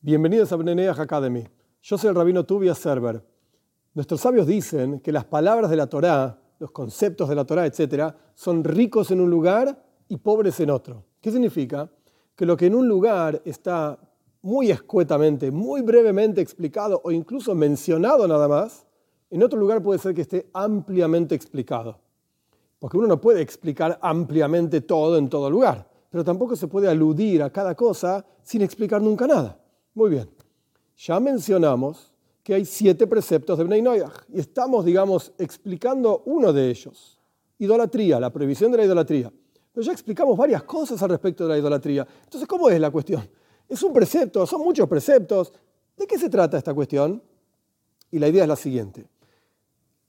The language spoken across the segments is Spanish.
Bienvenidos a Beneneach Academy. Yo soy el rabino Tubia Server. Nuestros sabios dicen que las palabras de la Torá, los conceptos de la Torá, etc., son ricos en un lugar y pobres en otro. ¿Qué significa? Que lo que en un lugar está muy escuetamente, muy brevemente explicado o incluso mencionado nada más, en otro lugar puede ser que esté ampliamente explicado. Porque uno no puede explicar ampliamente todo en todo lugar, pero tampoco se puede aludir a cada cosa sin explicar nunca nada. Muy bien, ya mencionamos que hay siete preceptos de Bnei Noyach y estamos, digamos, explicando uno de ellos, idolatría, la prohibición de la idolatría. Pero ya explicamos varias cosas al respecto de la idolatría. Entonces, ¿cómo es la cuestión? Es un precepto, son muchos preceptos. ¿De qué se trata esta cuestión? Y la idea es la siguiente.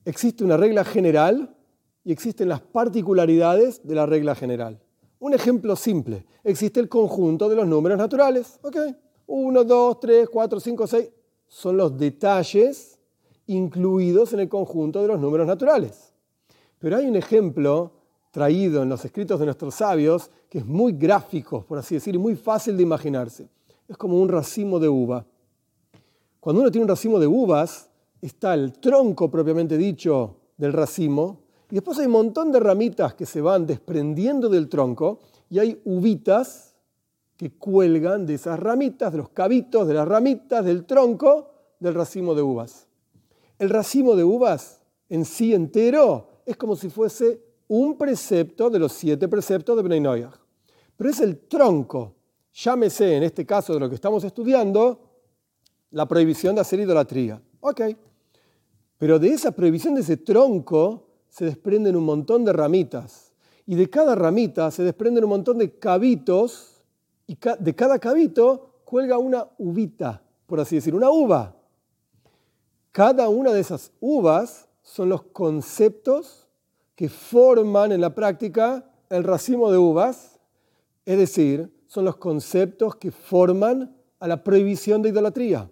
Existe una regla general y existen las particularidades de la regla general. Un ejemplo simple. Existe el conjunto de los números naturales. 1, 2, 3, 4, 5, 6. Son los detalles incluidos en el conjunto de los números naturales. Pero hay un ejemplo traído en los escritos de nuestros sabios que es muy gráfico, por así decir, y muy fácil de imaginarse. Es como un racimo de uva. Cuando uno tiene un racimo de uvas, está el tronco propiamente dicho del racimo, y después hay un montón de ramitas que se van desprendiendo del tronco, y hay uvitas que cuelgan de esas ramitas, de los cabitos, de las ramitas, del tronco del racimo de uvas. El racimo de uvas en sí entero es como si fuese un precepto de los siete preceptos de Bnei. Pero es el tronco, llámese en este caso de lo que estamos estudiando, la prohibición de hacer idolatría. Ok. Pero de esa prohibición de ese tronco se desprenden un montón de ramitas. Y de cada ramita se desprenden un montón de cabitos. Y de cada cabito cuelga una uvita, por así decir, una uva. Cada una de esas uvas son los conceptos que forman en la práctica el racimo de uvas, es decir, son los conceptos que forman a la prohibición de idolatría.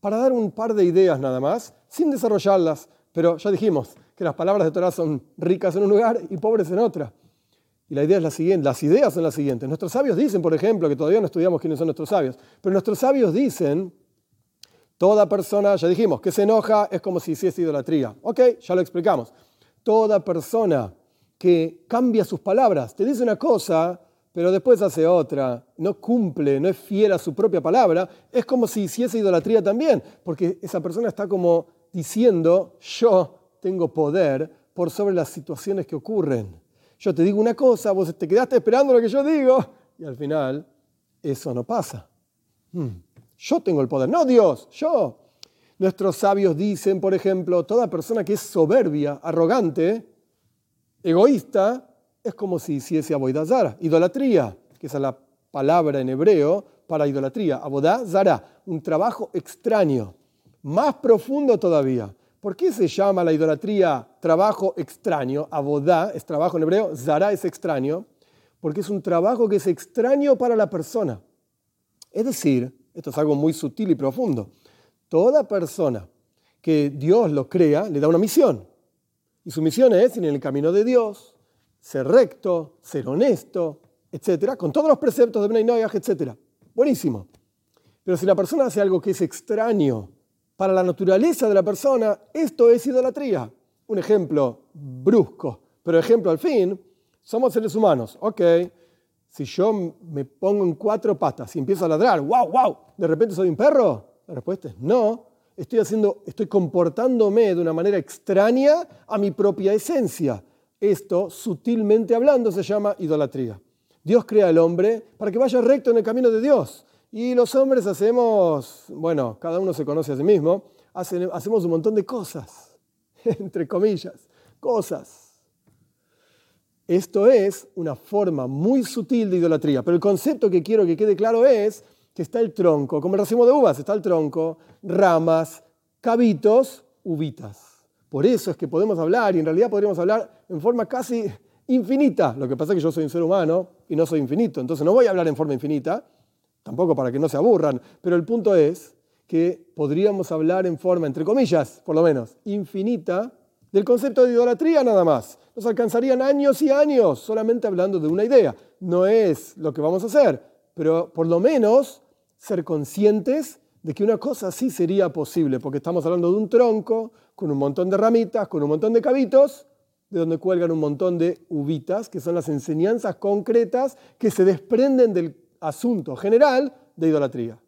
Para dar un par de ideas nada más, sin desarrollarlas, pero ya dijimos que las palabras de Torah son ricas en un lugar y pobres en otra. Y la idea es la siguiente, las ideas son las siguientes. Nuestros sabios dicen, por ejemplo, que todavía no estudiamos quiénes son nuestros sabios, pero nuestros sabios dicen, toda persona, ya dijimos, que se enoja es como si hiciese idolatría. Ok, ya lo explicamos toda persona que cambia sus palabras, te dice una cosa, pero después hace otra, no cumple, no es fiel a su propia palabra, es como si hiciese idolatría también, porque esa persona está como diciendo, yo tengo poder por sobre las situaciones que ocurren. Yo te digo una cosa, vos te quedaste esperando lo que yo digo, y al final eso no pasa. Hmm. Yo tengo el poder, no Dios, yo. Nuestros sabios dicen, por ejemplo, toda persona que es soberbia, arrogante, egoísta, es como si hiciese aboidazara, idolatría, que es la palabra en hebreo para idolatría, abodazara, un trabajo extraño, más profundo todavía. ¿Por qué se llama la idolatría trabajo extraño? Abodá es trabajo en hebreo, zara es extraño, porque es un trabajo que es extraño para la persona. Es decir, esto es algo muy sutil y profundo toda persona que Dios lo crea le da una misión. Y su misión es ir en el camino de Dios, ser recto, ser honesto, etcétera, con todos los preceptos de Bnei Noyaj, etcétera. Buenísimo. Pero si la persona hace algo que es extraño para la naturaleza de la persona, esto es idolatría. Un ejemplo brusco, pero ejemplo al fin, somos seres humanos. Ok, si yo me pongo en cuatro patas y empiezo a ladrar, wow, wow, de repente soy un perro, la respuesta es no. Estoy, haciendo, estoy comportándome de una manera extraña a mi propia esencia. Esto, sutilmente hablando, se llama idolatría. Dios crea al hombre para que vaya recto en el camino de Dios. Y los hombres hacemos, bueno, cada uno se conoce a sí mismo, hacemos un montón de cosas, entre comillas, cosas. Esto es una forma muy sutil de idolatría, pero el concepto que quiero que quede claro es que está el tronco, como el racimo de uvas, está el tronco, ramas, cabitos, uvitas. Por eso es que podemos hablar, y en realidad podríamos hablar en forma casi infinita. Lo que pasa es que yo soy un ser humano y no soy infinito, entonces no voy a hablar en forma infinita, tampoco para que no se aburran, pero el punto es que podríamos hablar en forma, entre comillas, por lo menos, infinita, del concepto de idolatría nada más. Nos alcanzarían años y años solamente hablando de una idea. No es lo que vamos a hacer, pero por lo menos ser conscientes de que una cosa así sería posible, porque estamos hablando de un tronco con un montón de ramitas, con un montón de cabitos, de donde cuelgan un montón de uvitas, que son las enseñanzas concretas que se desprenden del asunto general de idolatría.